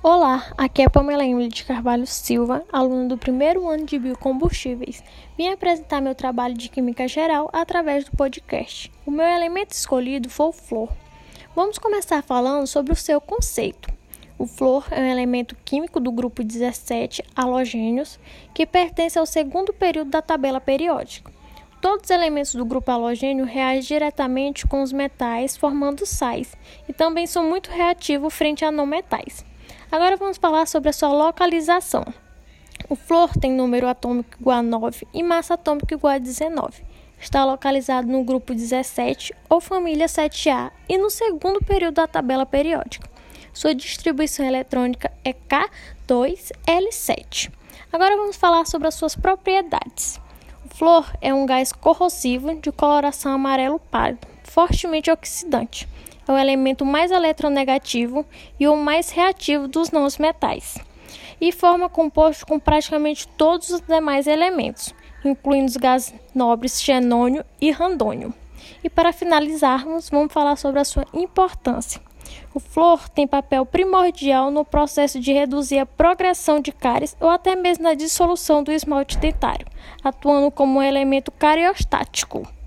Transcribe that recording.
Olá, aqui é Pamela Emily de Carvalho Silva, aluna do primeiro ano de biocombustíveis. Vim apresentar meu trabalho de Química Geral através do podcast. O meu elemento escolhido foi o flor. Vamos começar falando sobre o seu conceito. O flor é um elemento químico do grupo 17, halogênios, que pertence ao segundo período da tabela periódica. Todos os elementos do grupo halogênio reagem diretamente com os metais, formando sais, e também são muito reativos frente a não metais. Agora vamos falar sobre a sua localização. O flor tem número atômico igual a 9 e massa atômica igual a 19. Está localizado no grupo 17 ou família 7A e no segundo período da tabela periódica. Sua distribuição eletrônica é K2L7. Agora vamos falar sobre as suas propriedades. O flor é um gás corrosivo de coloração amarelo pálido, fortemente oxidante é o elemento mais eletronegativo e o mais reativo dos não metais, e forma composto com praticamente todos os demais elementos, incluindo os gases nobres xenônio e randônio. E para finalizarmos, vamos falar sobre a sua importância. O flor tem papel primordial no processo de reduzir a progressão de cáries ou até mesmo na dissolução do esmalte dentário, atuando como um elemento cariostático.